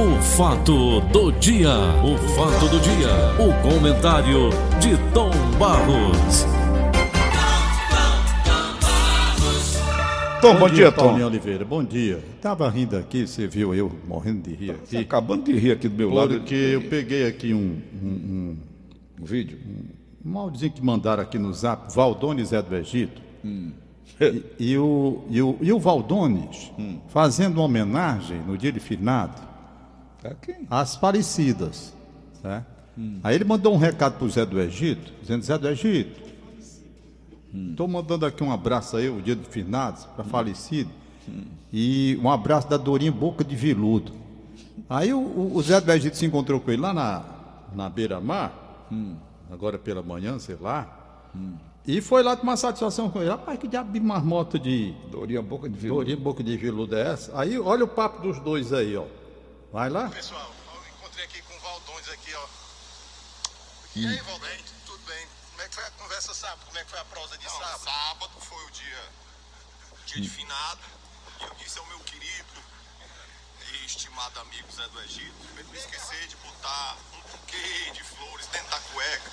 O fato do dia, o fato do dia, o comentário de Tom Barros. Tom, bom, bom dia, Tom. Oliveira, bom dia. Tava rindo aqui, você viu eu morrendo de rir aqui. acabando de rir aqui do meu porque lado. Porque eu peguei aqui um, um, um vídeo, um, um áudiozinho que mandaram aqui no zap, Valdones Zé do Egito. Hum. E, e, o, e, o, e o Valdones hum. fazendo uma homenagem no dia de finado às falecidas. Né? Hum. Aí ele mandou um recado para o Zé do Egito, dizendo: Zé do Egito, Estou hum. mandando aqui um abraço aí, o dia do finados, para hum. falecido. Hum. E um abraço da Dorinha Boca de Viludo. Aí o, o Zé do Egito se encontrou com ele lá na, na beira-mar, hum. agora pela manhã, sei lá. Hum. E foi lá tomar satisfação com ele. Rapaz, que diabo de marmota de. Dorinha Boca de Viludo. Dorinha Boca de Viludo é essa? Aí olha o papo dos dois aí, ó. Vai lá. Pessoal, eu encontrei aqui com o Valdões aqui, ó. E aí, Valdões? Como é que foi a conversa sábado? Como é que foi a prosa de Não, sábado? Sábado foi o dia, dia de finado. E eu disse ao meu querido e estimado amigo Zé do Egito, ele me esquecer de botar um buquê de flores dentro da cueca.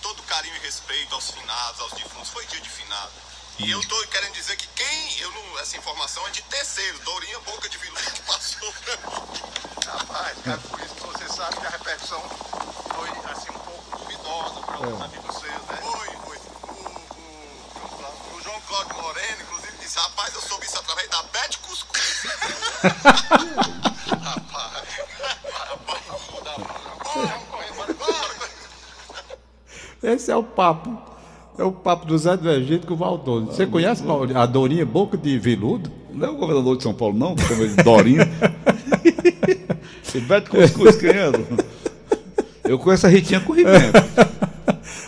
Todo carinho e respeito aos finados, aos defuntos. Foi dia de finado. E eu tô querendo dizer que quem, eu não, essa informação é de terceiro, Dourinha Boca de Vilão que passou pra mim. Rapaz, cara, por isso que você sabe que a repercussão foi assim um pouco duvidosa para os é. amigos seus, né? Foi, foi. O, o, o, João Cláudio Moreno, inclusive, disse, rapaz, eu soube isso através da Bete Cuscuz. rapaz, Esse é o papo é o papo do Zé do Egito com o Valdônio. Você conhece a Dorinha Boca de Veludo? Não é o governador de São Paulo, não, que chama ele de Dorinha. Beto Cuscuz, quem é? Eu conheço a Ritinha Corrimento.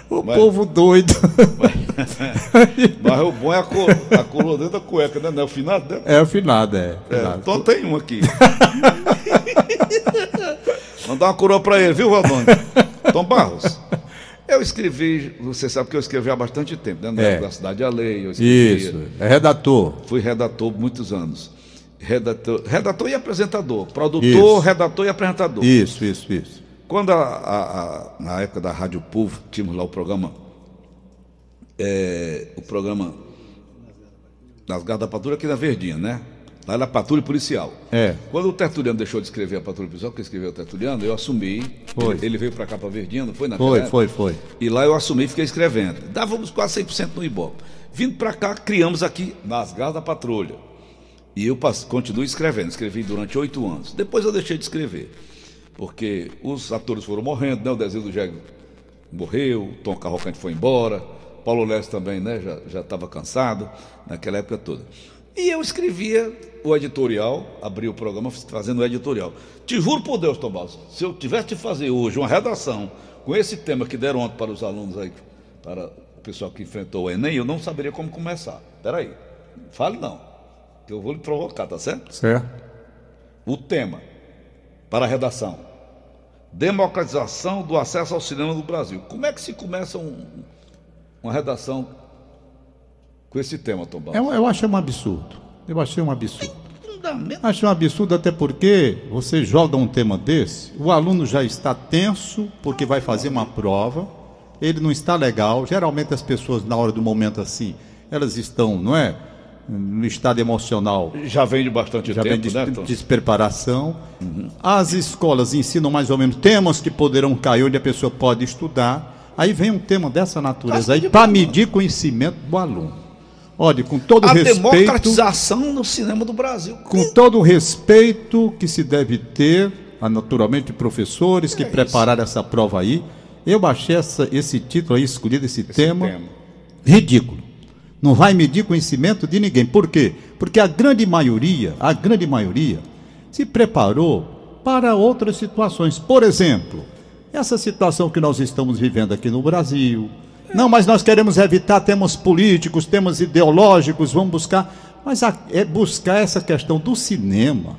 O mas, povo doido. Mas, mas, o bom é a, cor, a coroa dentro da cueca, né? Não é o finado, né? É o finado, é. é então tem um aqui. Mandar uma coroa para ele, viu, Valdônio? Tom Barros. Eu escrevi, você sabe que eu escrevi há bastante tempo, né? É. Da Cidade a Lei. Isso, é redator. Fui redator muitos anos. Redator, redator e apresentador. Produtor, isso. redator e apresentador. Isso, isso, isso. Quando, a, a, a, na época da Rádio Povo, tínhamos lá o programa, é, o programa das Garras da Patrulha aqui na Verdinha, né? Lá na Patrulha Policial. É. Quando o Tertuliano deixou de escrever a Patrulha Policial, porque escreveu o Tertuliano, eu assumi. Foi. Ele, veio para cá para Verdinha, não foi na Foi, época? foi, foi. E lá eu assumi e fiquei escrevendo. Dávamos quase 100% no Ibope. Vindo para cá, criamos aqui nas Garras da Patrulha. E eu continuo escrevendo. Escrevi durante oito anos. Depois eu deixei de escrever. Porque os atores foram morrendo, né? O Desenho do Jego morreu, Tom Carrocante foi embora, Paulo Leste também, né? Já estava cansado naquela época toda. E eu escrevia o editorial, abri o programa fazendo o editorial. Te juro por Deus, Tomás, se eu tivesse de fazer hoje uma redação com esse tema que deram ontem para os alunos aí, para o pessoal que enfrentou o Enem, eu não saberia como começar. Peraí, fale não, eu vou lhe provocar, tá certo? Certo. O tema para a redação: democratização do acesso ao cinema no Brasil. Como é que se começa um, uma redação com esse tema, Tom Eu, eu achei um absurdo. Eu achei um absurdo. Achei um absurdo até porque você joga um tema desse, o aluno já está tenso porque vai fazer uma prova, ele não está legal. Geralmente as pessoas na hora do momento assim, elas estão, não é? No estado emocional. Já vem de bastante já tempo, vem de, né, Tom? despreparação. Uhum. As escolas ensinam mais ou menos temas que poderão cair onde a pessoa pode estudar. Aí vem um tema dessa natureza aí para medir conhecimento do aluno. Olha, com todo a respeito. A democratização no cinema do Brasil. Com todo o respeito que se deve ter, naturalmente, professores que é prepararam essa prova aí, eu achei essa, esse título aí, escolhido esse, esse tema, tema, ridículo. Não vai medir conhecimento de ninguém. Por quê? Porque a grande maioria, a grande maioria, se preparou para outras situações. Por exemplo, essa situação que nós estamos vivendo aqui no Brasil, não, mas nós queremos evitar temas políticos, temas ideológicos, vamos buscar. Mas a, é buscar essa questão do cinema.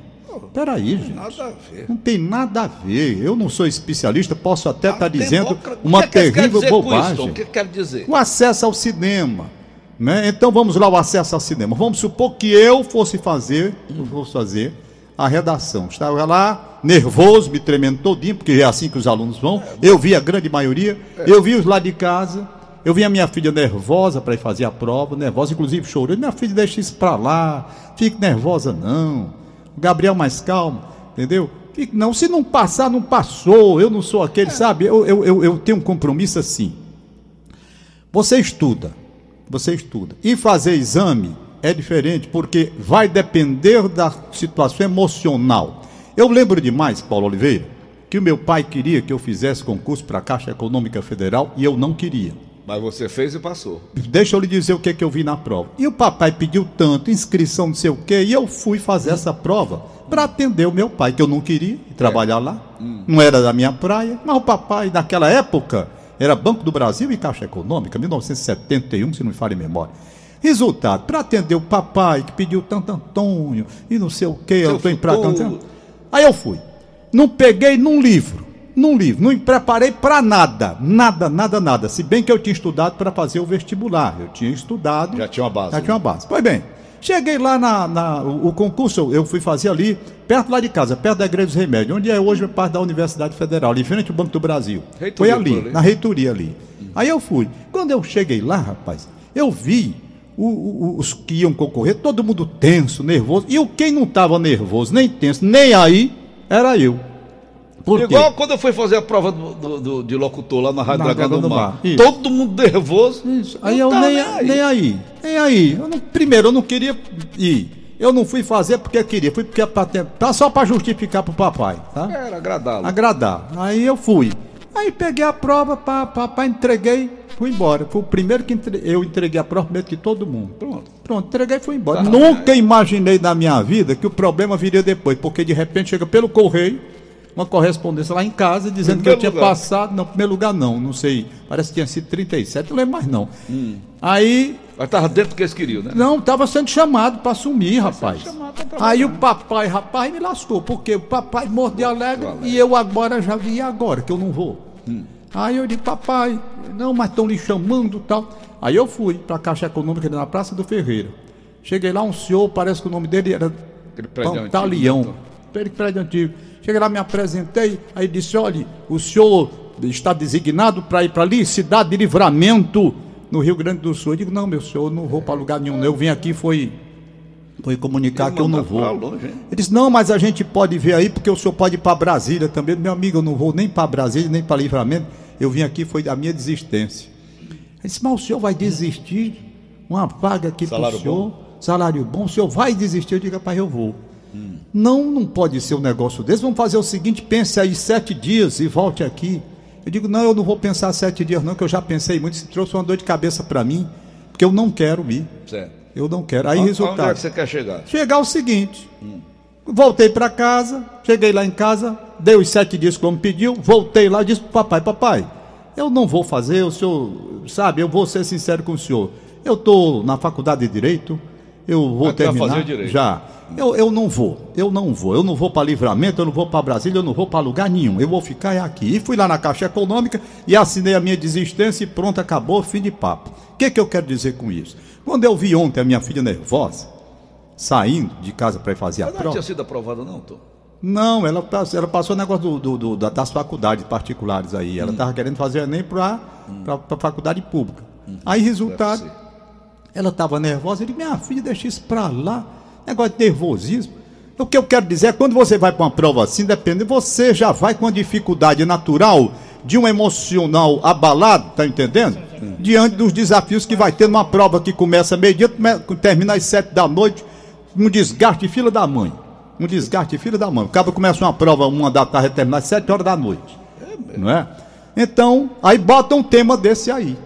Peraí, gente. Nada a ver. Não tem nada a ver. Eu não sou especialista, posso até estar tá dizendo uma que terrível que bobagem. o que quer dizer? O acesso ao cinema. Né? Então vamos lá, o acesso ao cinema. Vamos supor que eu fosse fazer, eu fosse fazer a redação. Estava lá, nervoso, me tremendo todinho, porque é assim que os alunos vão. Eu vi a grande maioria, eu vi os lá de casa, eu vi a minha filha nervosa para ir fazer a prova, nervosa, inclusive chorou. Minha filha, deixa isso para lá, fique nervosa não. O Gabriel mais calmo, entendeu? Fique, não, se não passar, não passou. Eu não sou aquele, sabe? Eu, eu, eu, eu tenho um compromisso assim. Você estuda, você estuda. E fazer exame é diferente, porque vai depender da situação emocional. Eu lembro demais, Paulo Oliveira, que o meu pai queria que eu fizesse concurso para a Caixa Econômica Federal e eu não queria. Mas você fez e passou. Deixa eu lhe dizer o que, é que eu vi na prova. E o papai pediu tanto, inscrição, não sei o quê, e eu fui fazer essa prova para atender o meu pai, que eu não queria trabalhar lá. Hum. Não era da minha praia, mas o papai, naquela época, era Banco do Brasil e Caixa Econômica, 1971, se não me falha em memória. Resultado, para atender o papai que pediu tanto Antônio e não sei o quê, eu estou empratando. Aí eu fui. Não peguei num livro, num livro, não me preparei para nada, nada, nada, nada. Se bem que eu tinha estudado para fazer o vestibular, eu tinha estudado. Já tinha uma base. Já né? tinha uma base. Pois bem, cheguei lá na, na o, o, concurso, eu fui fazer ali, perto lá de casa, perto da Igreja dos Remédios, onde é hoje parte da Universidade Federal, ali frente ao Banco do Brasil. Reitoria, Foi ali, ali, na reitoria ali. Hum. Aí eu fui. Quando eu cheguei lá, rapaz, eu vi o, o, os que iam concorrer, todo mundo tenso, nervoso. E o quem não estava nervoso, nem tenso, nem aí, era eu. Por Igual quê? quando eu fui fazer a prova do, do, do de locutor lá na Rádio na Dragão do, Mar. Mar. Todo mundo nervoso. Isso. Aí eu nem, nem, aí. nem aí. Nem aí. Eu não, primeiro, eu não queria ir. Eu não fui fazer porque queria, fui porque pra, só para justificar pro papai, tá? Era agradá-lo. Agradar. Aí eu fui. Aí peguei a prova, pá, pá, pá, entreguei, fui embora. Foi o primeiro que entre... eu entreguei a prova primeiro que todo mundo. Pronto. Pronto, entreguei e fui embora. Tá, Nunca imaginei na minha vida que o problema viria depois, porque de repente chega pelo correio uma correspondência lá em casa dizendo que eu tinha lugar. passado. Não, primeiro lugar não, não sei. Parece que tinha sido 37, não lembro mais não. Hum. Aí. Mas estava dentro do que eles queriam, né? Não, estava sendo chamado para assumir, rapaz. Aí o papai, rapaz, me lascou, porque o papai mordeu alegre e eu agora já vi agora, que eu não vou. Hum. Aí eu disse, papai, não, mas estão lhe chamando tal. Aí eu fui para a Caixa Econômica na Praça do Ferreira. Cheguei lá, um senhor, parece que o nome dele era Pantaleão. Aquele prédio antigo. Cheguei lá, me apresentei, aí disse, olha, o senhor está designado para ir para ali, cidade de livramento, no Rio Grande do Sul. Eu digo, não, meu senhor, não vou para lugar nenhum. Eu vim aqui, foi foi comunicar que eu não vou. Longe, Ele disse: Não, mas a gente pode ver aí, porque o senhor pode ir para Brasília também. Meu amigo, eu não vou nem para Brasília, nem para Livramento. Eu vim aqui, foi a minha desistência. Ele disse: Mas o senhor vai desistir? Uma vaga aqui para o senhor, bom. salário bom, o senhor vai desistir? Eu digo: Rapaz, eu vou. Hum. Não, não pode ser um negócio desse. Vamos fazer o seguinte: pense aí sete dias e volte aqui. Eu digo: Não, eu não vou pensar sete dias, não, que eu já pensei muito. Se trouxe uma dor de cabeça para mim, porque eu não quero ir. Certo. Eu não quero. Aí, resultado. Onde é que você quer chegar? Chegar o seguinte. Hum. Voltei para casa, cheguei lá em casa, dei os sete dias como pediu, voltei lá e disse pro papai, papai, eu não vou fazer, o senhor, sabe, eu vou ser sincero com o senhor. Eu estou na faculdade de Direito, eu vou terminar. Fazer direito. Já. Eu, eu não vou, eu não vou, eu não vou para livramento, eu não vou para Brasília, eu não vou para lugar nenhum, eu vou ficar aqui. E fui lá na Caixa Econômica e assinei a minha desistência e pronto, acabou, fim de papo. O que, que eu quero dizer com isso? Quando eu vi ontem a minha filha nervosa, saindo de casa para ir fazer ela a prova. Ela não tinha sido aprovada, não, Tom? Não, ela, ela passou o negócio do, do, do, das faculdades particulares aí. Ela estava hum. querendo fazer nem para hum. a faculdade pública. Hum. Aí, resultado, ela estava nervosa. Eu disse, minha filha, deixa isso para lá. Negócio de nervosismo. O que eu quero dizer é quando você vai para uma prova assim, depende, você já vai com a dificuldade natural de um emocional abalado, tá entendendo? Diante dos desafios que vai ter numa prova que começa meio-dia, termina às sete da noite, um desgaste de fila da mãe. Um desgaste de fila da mãe. O cabo começa uma prova uma da tarde termina às sete horas da noite. Não é? Então, aí bota um tema desse aí.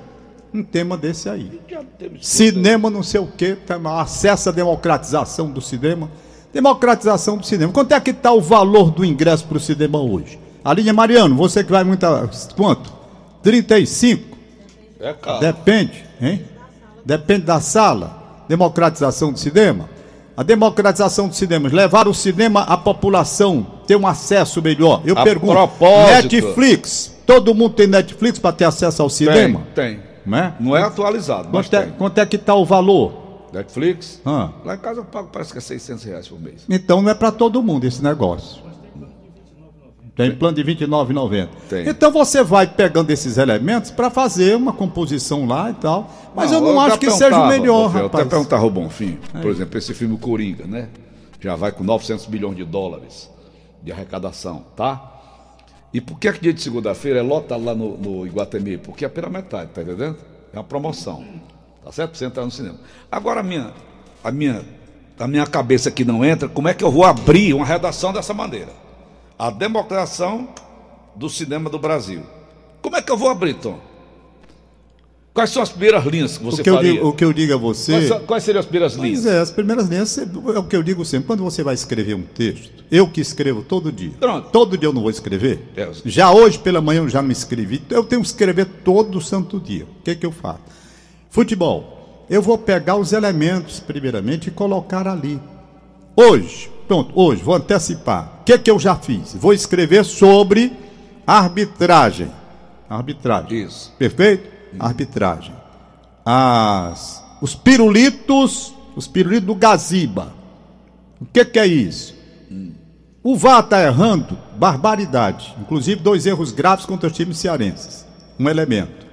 Um tema desse aí. Cinema não sei o quê, acesso à democratização do cinema. Democratização do cinema. Quanto é que está o valor do ingresso para o cinema hoje? A linha Mariano, você que vai muita. Quanto? 35? É caro. Depende, hein? Depende da sala. Democratização do cinema. A democratização do cinema, levar o cinema à população, ter um acesso melhor. Eu a pergunto, propósito. Netflix, todo mundo tem Netflix para ter acesso ao cinema? Tem, tem. Não é, não é atualizado. Quanto, é, quanto é que está o valor? Netflix? Ah. Lá em casa eu pago, parece que é 600 reais por mês. Então não é para todo mundo esse negócio. Tem plano de R$ 29,90. Tem. Então você vai pegando esses elementos para fazer uma composição lá e tal. Mas eu não acho que seja o melhor, Bonfim, Eu até rapaz. perguntava ao Bonfim, por exemplo, esse filme Coringa, né? Já vai com 900 milhões de dólares de arrecadação, tá? E por que é que dia de segunda-feira é lotado lá no, no Iguatemi? Porque é pela metade, tá entendendo? É uma promoção, tá certo? Você entrar no cinema. Agora a minha, a minha, a minha cabeça que não entra, como é que eu vou abrir uma redação dessa maneira? A democratização do cinema do Brasil. Como é que eu vou abrir, Tom? Quais são as primeiras linhas que você o, que eu faria? digo, o que eu digo a você. Quais, quais seriam as primeiras linhas? Pois é, as primeiras linhas é o que eu digo sempre. Quando você vai escrever um texto, eu que escrevo todo dia. Pronto. Todo dia eu não vou escrever. É. Já hoje pela manhã eu já me escrevi. Eu tenho que escrever todo santo dia. O que, que eu faço? Futebol. Eu vou pegar os elementos, primeiramente, e colocar ali. Hoje, pronto, hoje, vou antecipar. O que, que eu já fiz? Vou escrever sobre arbitragem. Arbitragem. Isso. Perfeito? Arbitragem. As, os pirulitos, os pirulitos do Gaziba. O que, que é isso? O VAR está errando, barbaridade. Inclusive dois erros graves contra os times cearenses. Um elemento.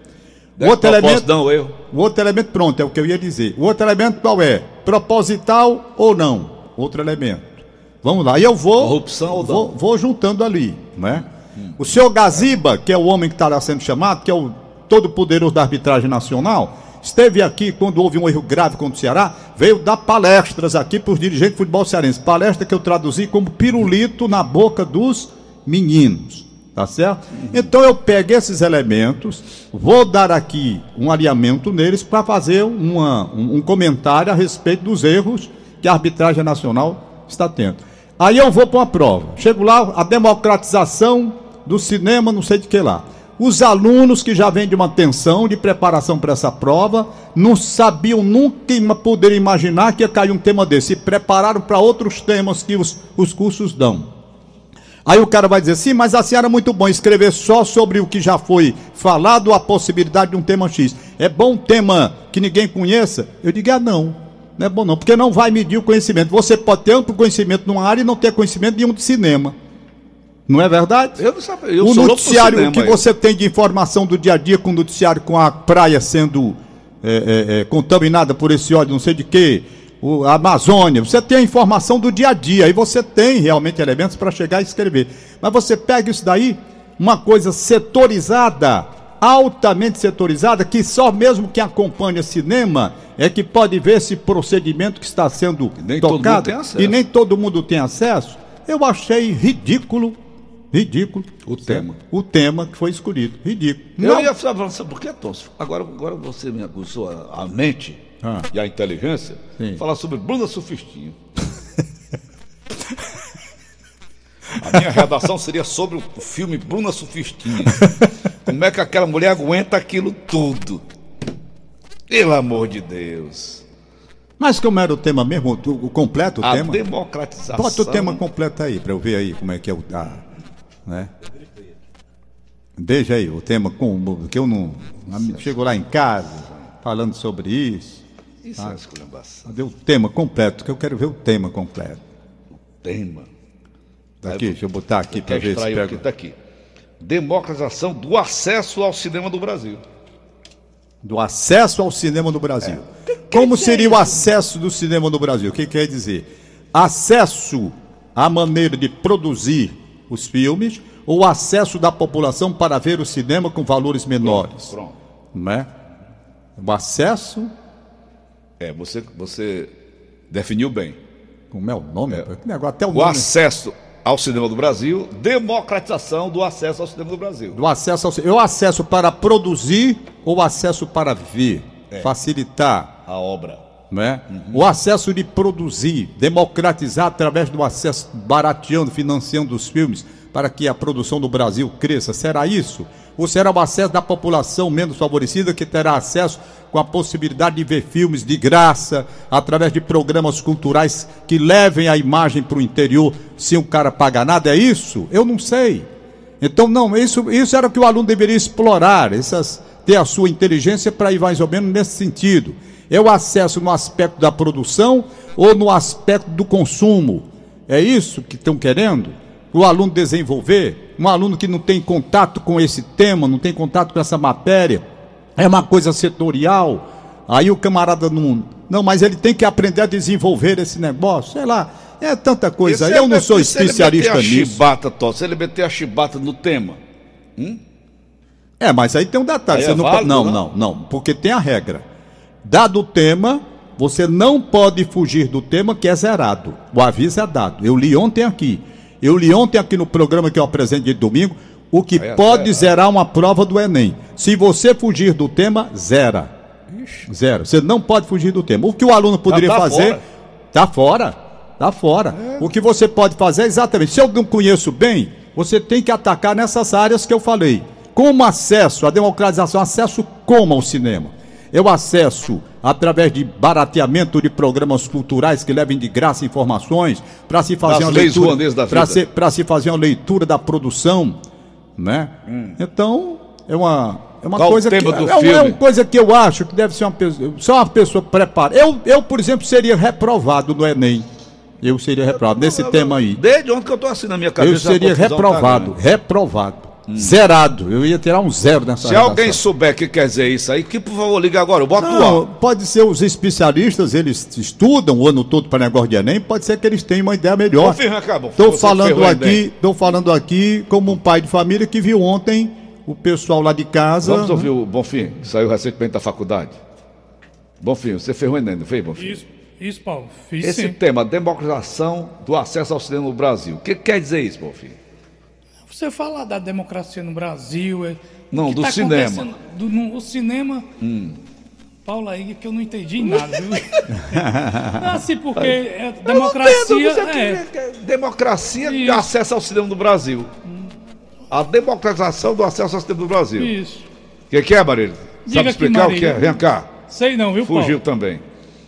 O outro elemento, Não, o outro elemento, pronto, é o que eu ia dizer. O outro elemento qual é? Proposital ou não? Outro elemento. Vamos lá. E eu vou. Corrupção ou não? vou, vou juntando ali, né? O senhor Gaziba, que é o homem que estará sendo chamado, que é o todo-poderoso da arbitragem nacional, esteve aqui quando houve um erro grave contra o Ceará, veio dar palestras aqui para os dirigentes de futebol cearense. Palestra que eu traduzi como pirulito na boca dos meninos. Tá certo? Então eu pego esses elementos, vou dar aqui um alinhamento neles para fazer uma- um, um comentário a respeito dos erros que a arbitragem nacional está tendo. Aí eu vou para uma prova. Chego lá, a democratização do cinema, não sei de que lá. Os alunos que já vêm de uma tensão de preparação para essa prova, não sabiam nunca poderiam imaginar que ia cair um tema desse. Se prepararam para outros temas que os, os cursos dão. Aí o cara vai dizer, sim, mas assim era muito bom escrever só sobre o que já foi falado, a possibilidade de um tema X. É bom um tema que ninguém conheça? Eu digo, ah, não. Não é bom não, porque não vai medir o conhecimento. Você pode ter amplo conhecimento numa área e não ter conhecimento nenhum de cinema. Não é verdade? Eu não sabia. Eu o noticiário cinema, que você tem de informação do dia a dia com o noticiário com a praia sendo é, é, é, contaminada por esse óleo, não sei de quê, o, a Amazônia, você tem a informação do dia a dia, aí você tem realmente elementos para chegar e escrever. Mas você pega isso daí, uma coisa setorizada, altamente setorizada, que só mesmo quem acompanha cinema é que pode ver esse procedimento que está sendo nem tocado e nem todo mundo tem acesso. Eu achei ridículo, ridículo O tema. o tema que foi escolhido. Ridículo. Eu Não, ia falar, sabe por que, Tonso? Agora, agora você me acusou a, a mente Ah. e a inteligência, Sim. falar sobre Bruna Sufistinho. a minha redação seria sobre o filme Bruna Sufistinho. Como é que aquela mulher aguenta aquilo tudo? Pelo amor de Deus. Mas como era o tema mesmo, o, completo o A tema? democratização. Bota o tema completo aí, para eu ver aí como é que é o. Ah, né? Veja aí o tema, com, que eu não. Chegou lá em casa, falando sobre isso. Isso é uma esculhambação. Cadê o tema completo? Que eu quero ver o tema completo. Tema. Daqui, deixa eu botar aqui para ver se o pega. está aqui. Democratização do acesso ao cinema do Brasil. Do acesso ao cinema no Brasil. É. Como seria o acesso do cinema no Brasil? O que quer dizer? Acesso à maneira de produzir os filmes ou acesso da população para ver o cinema com valores menores. Pronto. Não é? O acesso, É, você, você definiu bem. como é o nome? Que negócio, até o O nome. acesso ao cinema do Brasil, democratização do acesso ao cinema do Brasil. Do acesso ao. Eu acesso para produzir ou acesso para ver? É. Facilitar. A obra. Não é? O acesso de produzir, democratizar através do acesso, barateando, financiando os filmes, para que a produção do Brasil cresça. Será isso? Ou será o acesso da população menos favorecida que terá acesso com a possibilidade de ver filmes de graça, através de programas culturais que levem a imagem para o interior sem o cara pagar nada? É isso? Eu não sei. Então, não, isso, isso era o que o aluno deveria explorar, essas, ter a sua inteligência para ir mais ou menos nesse sentido. É o acesso no aspecto da produção ou no aspecto do consumo? É isso que estão querendo? O aluno desenvolver? Um aluno que não tem contato com esse tema, não tem contato com essa matéria, é uma coisa setorial. Aí o camarada não. Não, mas ele tem que aprender a desenvolver esse negócio, sei lá. É tanta coisa. E se Eu ele não sou meter- se ele especialista a nisso. chibata, Tó, se ele meter a chibata no tema. É, mas aí tem um detalhe. É não, válido, não, não? não, não, porque tem a regra. Dado o tema, você não pode fugir do tema que é zerado. O aviso é dado. Eu li ontem aqui. Eu li ontem aqui no programa que eu apresentei de domingo o que é pode zerar uma prova do Enem. Se você fugir do tema, zera. Zero. Você não pode fugir do tema. O que o aluno poderia tá fazer, fora. tá fora. Tá fora. O que você pode fazer é exatamente. Se eu não conheço bem, você tem que atacar nessas áreas que eu falei. Como acesso à democratização, acesso como ao cinema? Eu acesso através de barateamento de programas culturais que levem de graça informações para se fazer Das uma leitura, para se, se fazer uma leitura da produção, né? Então é uma é uma Hum. Qual coisa que é, é uma coisa que eu acho que deve ser uma pessoa, só uma pessoa preparada. Eu, eu por exemplo seria reprovado no Enem. Eu seria reprovado nesse tema aí. Desde ontem que eu tô assim na minha cabeça. Eu seria tá reprovado, reprovado. Zerado. Eu ia tirar um zero nessa Se redação. alguém souber o que quer dizer isso aí, que por favor liga agora, eu boto Não, pode ser os especialistas, eles estudam o ano todo para negócio de Enem, pode ser que eles tenham uma ideia melhor. Estou falando aqui, estou falando aqui como um pai de família que viu ontem o pessoal lá de casa. Vamos ouvir o Bonfim, que saiu recentemente da faculdade. Bonfim, você ferrou o Enem, não fez, Bonfim? Isso, isso, Paulo. Fiz Esse sim. tema, democratização do acesso ao cinema no Brasil. O que quer dizer isso, Bonfim? Você falar da democracia no Brasil. é- Não, o que do tá cinema. Do, no, o cinema. Paulo aí que eu não entendi nada, viu? Não, assim, porque é, democracia. Você é, quer democracia de Isso. acesso ao cinema no Brasil. A democratização do acesso ao cinema no Brasil. isso. O que, que é, Marília? Diga Sabe aqui, explicar o que é? Vem cá. Sei não, viu, Paulo? Fugiu também.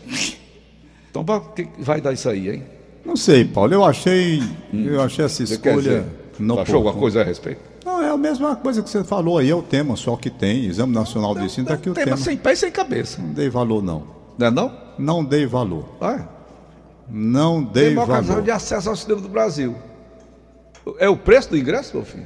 Então, o que que vai dar isso aí, hein? Não sei, Paulo, eu achei, eu achei essa Você quer escolha. Não Você achou alguma coisa a respeito? Não, é a mesma coisa que você falou aí, é o tema só que tem. Exame Nacional de Ensino, tá aqui o tema tema. sem pé e sem cabeça. Não dei valor, não. Não é não? Não dei valor. Ah, Não dei democratização valor. de acesso ao cinema do Brasil. É o preço do ingresso, meu filho?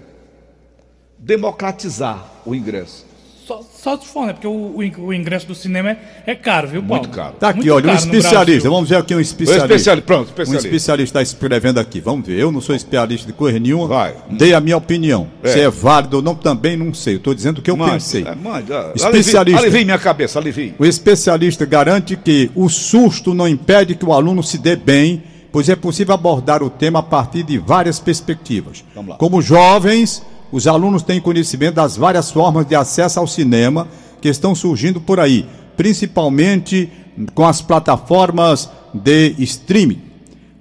Democratizar o ingresso. Só, só se for, né? Porque o, o in- o ingresso do cinema é, é caro, viu, Paulo? Muito caro. Tá aqui, Muito olha, um especialista. Vamos ver aqui um especialista. especialista, pronto, Um especialista. especialista está escrevendo aqui. Vamos ver. Eu não sou especialista de coisa nenhuma. Vai. Dei a minha opinião. É. Se é válido ou não, também não sei. Estou dizendo o que eu Mande, pensei. é, mande, ah, Especialista. Alivie, minha cabeça, alivie. O especialista garante que o susto não impede que o aluno se dê bem, pois é possível abordar o tema a partir de várias perspectivas. Vamos lá. Como jovens, os alunos têm conhecimento das várias formas de acesso ao cinema que estão surgindo por aí, principalmente com as plataformas de streaming.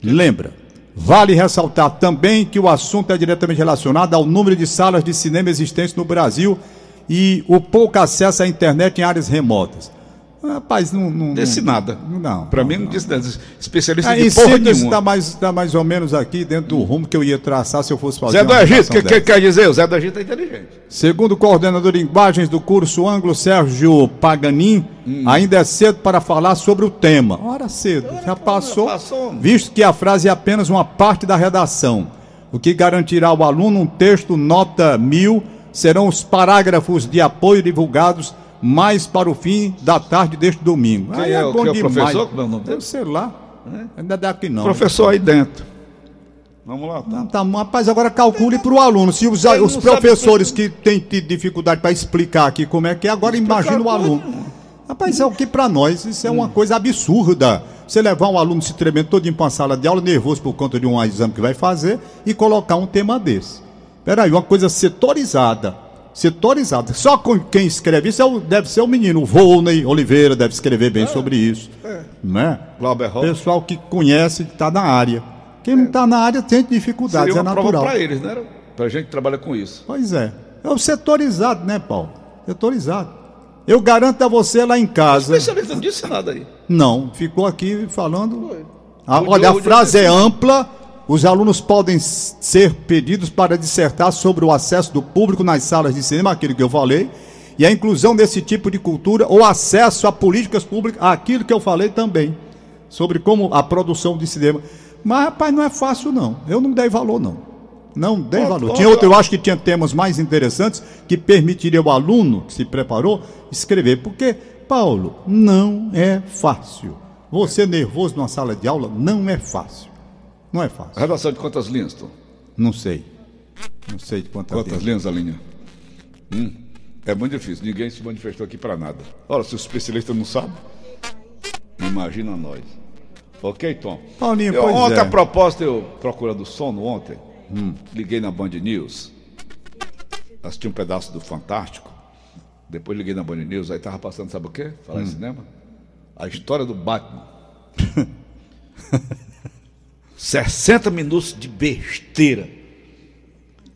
Lembra, vale ressaltar também que o assunto é diretamente relacionado ao número de salas de cinema existentes no Brasil e o pouco acesso à internet em áreas remotas. Rapaz, não. não Disse não- nada. Não. Pra mim não disse nada. Especialista Aí, de porra nenhuma. está mais, tá mais ou menos aqui dentro do rumo que eu ia traçar se eu fosse fazer Zé do Egito, o que, que quer dizer? O Zé do Egito é inteligente. Segundo o coordenador de linguagens do curso Anglo, Sérgio Paganin, ainda é cedo para falar sobre o tema. Hora cedo, já passou, passou. visto que a frase é apenas uma parte da redação. O que garantirá ao aluno um texto nota mil serão os parágrafos de apoio divulgados mais para o fim da tarde deste domingo. Quem Aí é o- bom quem é o demais. professor? Como é o nome dele? Sei lá. Ainda daqui não. Professor aí dentro. Vamos lá. Não, tá, rapaz, agora calcule para o aluno. Se os, os sabe professores que têm tido dificuldade para explicar aqui como é que é, agora imagina o coisa aluno. Rapaz, é o que para nós isso é uma coisa absurda. Você levar um aluno se tremendo todo para uma sala de aula, nervoso por conta de um exame que vai fazer, e colocar um tema desse. Peraí, uma coisa setorizada. Setorizada. Só com quem escreve isso é o- deve ser o menino. O Volney Oliveira deve escrever bem sobre isso. Né? Glauber Rocha. Pessoal que conhece, que está na área. Quem não está na área tem dificuldades, Seria é uma prova natural. para eles, né? Pra gente que trabalha com isso. Pois é. É o setorizado, né, Paulo? Setorizado. Eu garanto a você lá em O casa. especialista não disse nada aí. Não, ficou aqui falando. Ah, olha, a frase é ampla. Os alunos podem ser pedidos para dissertar sobre o acesso do público nas salas de cinema, aquilo que eu falei, E a inclusão desse tipo de cultura, ou acesso a políticas públicas, aquilo que eu falei também, sobre como a produção de cinema. Mas, rapaz, não é fácil, não. Eu não dei valor, não. Não dei valor. Tinha outro, eu acho que tinha temas mais interessantes que permitiria o aluno que se preparou escrever. Porque, Paulo, não é fácil. Você nervoso numa sala de aula não é fácil. Não é fácil. Redação de quantas linhas, Tom? Não sei. Não sei de quantas, quantas linhas. a linha? Hum, é muito difícil. Ninguém se manifestou aqui para nada. Ora, se o especialista não sabe, imagina nós. Ok, Tom? Paulinho, eu, pois ontem, é. a proposta, eu procurando sono ontem, hum. liguei na Band News, assisti um pedaço do Fantástico, depois liguei na Band News, aí tava passando, sabe o quê? Falar hum. em cinema? A história do Batman. 60 minutos de besteira.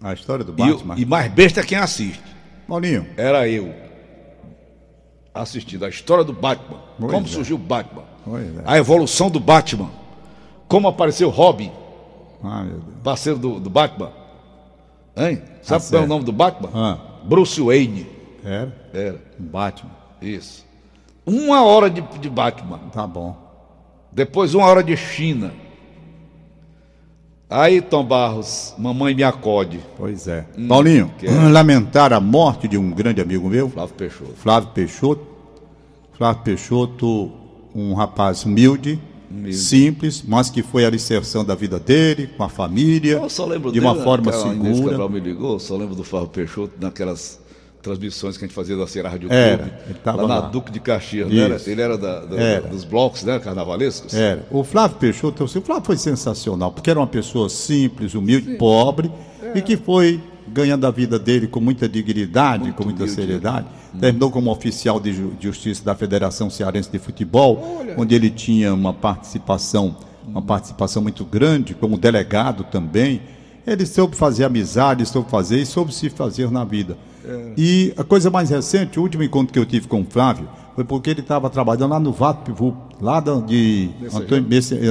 A história do Batman. E, e mais besta é quem assiste. Paulinho. Era eu. Assistindo a história do Batman. Pois como é. surgiu o Batman. É. A evolução do Batman. Como apareceu Robin. Ah, parceiro do, do Batman. Hein? Sabe ah, qual é o nome do Batman? Ah. Bruce Wayne. Era? Era. Batman. Isso. Uma hora de, de Batman. Tá bom. Depois uma hora de China. Aí, Tom Barros, mamãe me acode. Pois é. Hum, Paulinho, é. lamentar a morte de um grande amigo meu. Flávio Peixoto. Flávio Peixoto. Flávio Peixoto, um rapaz humilde, humilde. simples, mas que foi a alicerção da vida dele, com a família. Eu só lembro de dele, uma forma segura. Cabral me ligou, só lembro do Flávio Peixoto naquelas transmissões que a gente fazia da Serra Rádio Clube, lá, lá na Duque de Caxias, né? ele era da, da, era. dos blocos né, carnavalescos. Era. O Flávio Peixoto, o Flávio foi sensacional, porque era uma pessoa simples, humilde, Sim. pobre, é. e que foi ganhando a vida dele com muita dignidade, Muito com muita humilde, seriedade. Né? Terminou como oficial de justiça da Federação Cearense de Futebol, Olha. onde ele tinha uma participação, uma participação muito grande, como delegado também. Ele soube fazer amizade, soube fazer e soube se fazer na vida. É. E a coisa mais recente, o último encontro que eu tive com o Flávio, foi porque ele estava trabalhando lá no VATPVU, lá de Antônio, Antônio Bezerra.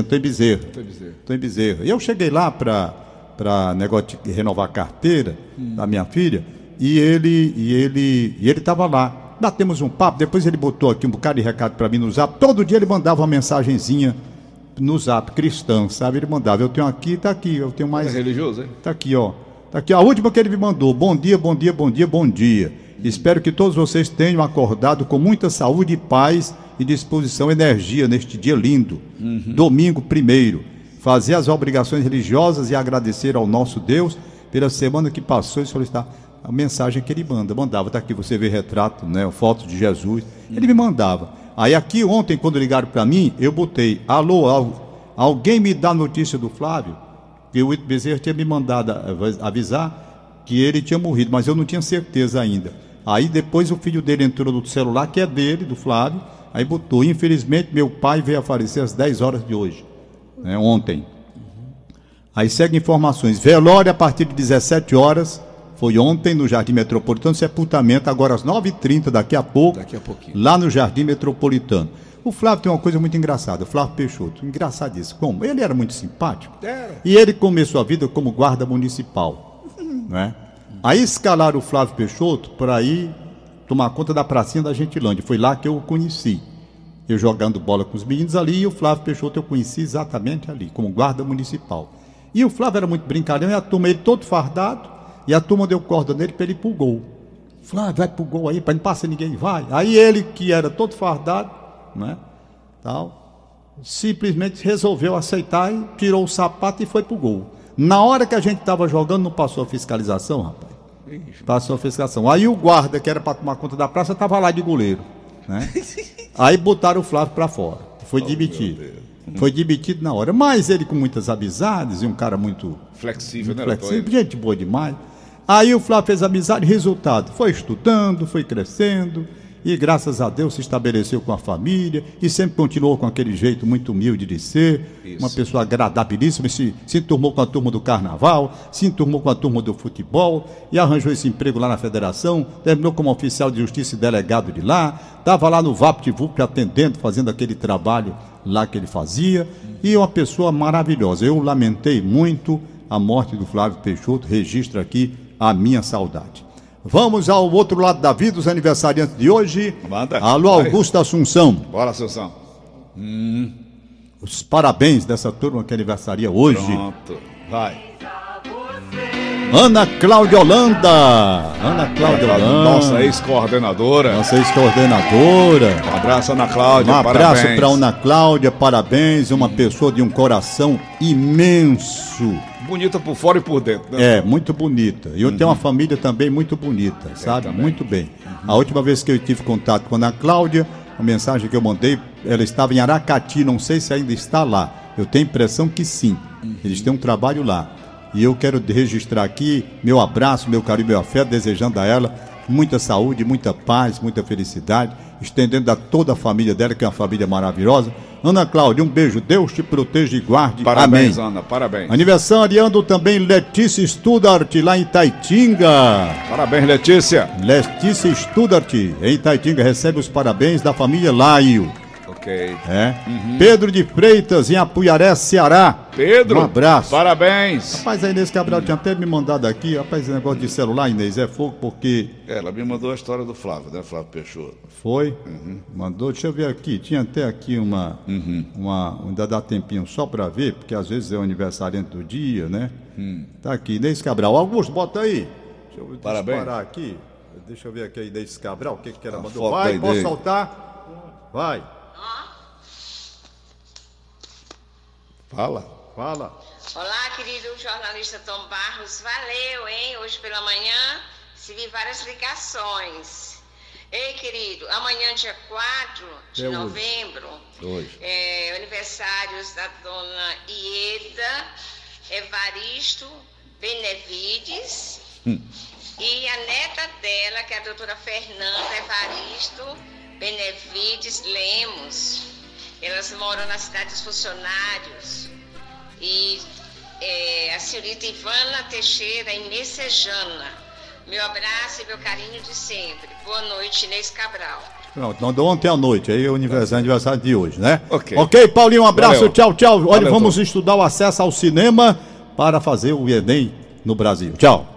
Antônio Bezerra. E eu cheguei lá para negócio de renovar a carteira hum. da minha filha, e ele e ele e ele estava lá. Batemos um papo, depois ele botou aqui um bocado de recado para mim no zap. Todo dia ele mandava uma mensagenzinha no zap cristão, sabe? Ele mandava, eu tenho aqui, tá aqui, eu tenho mais. É religioso, hein? Tá aqui, ó. Tá aqui a última que ele me mandou. Bom dia, bom dia, bom dia, bom dia. Espero que todos vocês tenham acordado com muita saúde, paz e disposição, energia neste dia lindo. Uhum. Domingo primeiro. Fazer as obrigações religiosas e agradecer ao nosso Deus pela semana que passou e solicitar a mensagem que ele manda. Mandava, tá aqui, você vê retrato, né? Foto de Jesus. Ele me mandava. Aí aqui ontem, quando ligaram para mim, eu botei, alô, alguém me dá notícia do Flávio? Porque o Ito Bezerra tinha me mandado avisar que ele tinha morrido, mas eu não tinha certeza ainda. Aí depois o filho dele entrou no celular, que é dele, do Flávio, aí botou, infelizmente meu pai veio a falecer às 10 horas de hoje, né, ontem. Aí segue informações, velório a partir de 17 horas, foi ontem no Jardim Metropolitano, sepultamento agora às 9h30, daqui a pouco, daqui a lá no Jardim Metropolitano. O Flávio tem uma coisa muito engraçada, o Flávio Peixoto, engraçadíssimo. Como? Ele era muito simpático. Era. E ele começou a vida como guarda municipal. Né? Aí escalaram o Flávio Peixoto para ir tomar conta da pracinha da Gentilândia. Foi lá que eu o conheci. Eu jogando bola com os meninos ali e o Flávio Peixoto eu conheci exatamente ali, como guarda municipal. E o Flávio era muito brincalhão e a turma ele todo fardado e a turma deu corda nele para ele ir pro gol. Flávio, vai pro gol aí, para não passar ninguém, vai. Aí ele, que era todo fardado, né? Tal, simplesmente resolveu aceitar e tirou o sapato e foi pro gol. Na hora que a gente estava jogando, não passou a fiscalização, rapaz. Passou a fiscalização. Aí o guarda, que era para tomar conta da praça, estava lá de goleiro. Né? Aí botaram o Flávio para fora. Foi oh, demitido. Foi demitido na hora. Mas ele com muitas amizades e um cara muito flexível, muito né? Flexível, gente boa demais. Aí o Flávio fez amizade, resultado, foi estudando, foi crescendo, e graças a Deus se estabeleceu com a família e sempre continuou com aquele jeito muito humilde de ser, Isso. uma pessoa agradabilíssima, se, se enturmou com a turma do carnaval, se enturmou com a turma do futebol e arranjou esse emprego lá na federação, terminou como oficial de justiça e delegado de lá, estava lá no VaptVup atendendo, fazendo aquele trabalho lá que ele fazia, e uma pessoa maravilhosa. Eu lamentei muito a morte do Flávio Peixoto, registro aqui a minha saudade. Vamos ao outro lado da vida, os aniversariantes de hoje. Manda. Alô, Vai. Augusto Assunção. Bora, Assunção. Os parabéns dessa turma que aniversaria hoje. Pronto. Vai. Ana Cláudia Holanda. Ana Cláudia Holanda. Nossa ex-coordenadora. Nossa ex-coordenadora. Um abraço, Ana Cláudia. Um abraço para Ana Cláudia, parabéns. Uma pessoa de um coração imenso. Bonita por fora e por dentro. Né? É, muito bonita. E eu tenho uma família também muito bonita, sabe? Muito bem. A última vez que eu tive contato com a Ana Cláudia, a mensagem que eu mandei, ela estava em Aracati, não sei se ainda está lá. Eu tenho a impressão que sim. Eles têm um trabalho lá. E eu quero registrar aqui meu abraço, meu carinho, meu afeto, desejando a ela muita saúde, muita paz, muita felicidade, estendendo a toda a família dela, que é uma família maravilhosa. Ana Cláudia, um beijo. Deus te proteja e guarde. Parabéns, Amém. Ana. Parabéns. Aniversariando também Letícia Studart, lá em Taitinga. Parabéns, Letícia. Letícia Studart, em Itaitinga, recebe os parabéns da família Laio. Ok. É. Pedro de Freitas, em Apuiaré, Ceará. Pedro. Um abraço. Parabéns. Rapaz, a Inês Cabral tinha até me mandado aqui. Rapaz, esse negócio de celular, Inês, é fogo porque Ela me mandou a história do Flávio, né? Flávio Peixoto. foi. Mandou, deixa eu ver aqui. Tinha até aqui uma. uma ainda dá tempinho só pra ver, porque às vezes é o aniversariante do dia, né? Tá aqui, Inês Cabral. Augusto, bota aí. Deixa eu Parabéns. disparar aqui. Deixa eu ver aqui a Inês Cabral, o que, que ela A mandou. Vai, Inês. soltar? Vai, Fala. fala. Olá, querido jornalista Tom Barros. Valeu, hein? Hoje pela manhã recebi várias ligações. Ei, querido, amanhã, dia 4 de É novembro, Hoje. é aniversários da dona Ieda Evaristo Benevides e a neta dela, que é a doutora Fernanda Evaristo Benevides Lemos. Elas moram na cidade dos funcionários. E é, a senhorita Ivana Teixeira em Messejana. Meu abraço e meu carinho de sempre. Boa noite, Inês Cabral. Pronto, mandou ontem à noite, aí é o aniversário, aniversário de hoje, né? Ok. Ok, Paulinho, um abraço, Valeu. tchau, tchau. Olha, Valeu, vamos Tom. estudar o acesso ao cinema para fazer o Enem no Brasil. Tchau.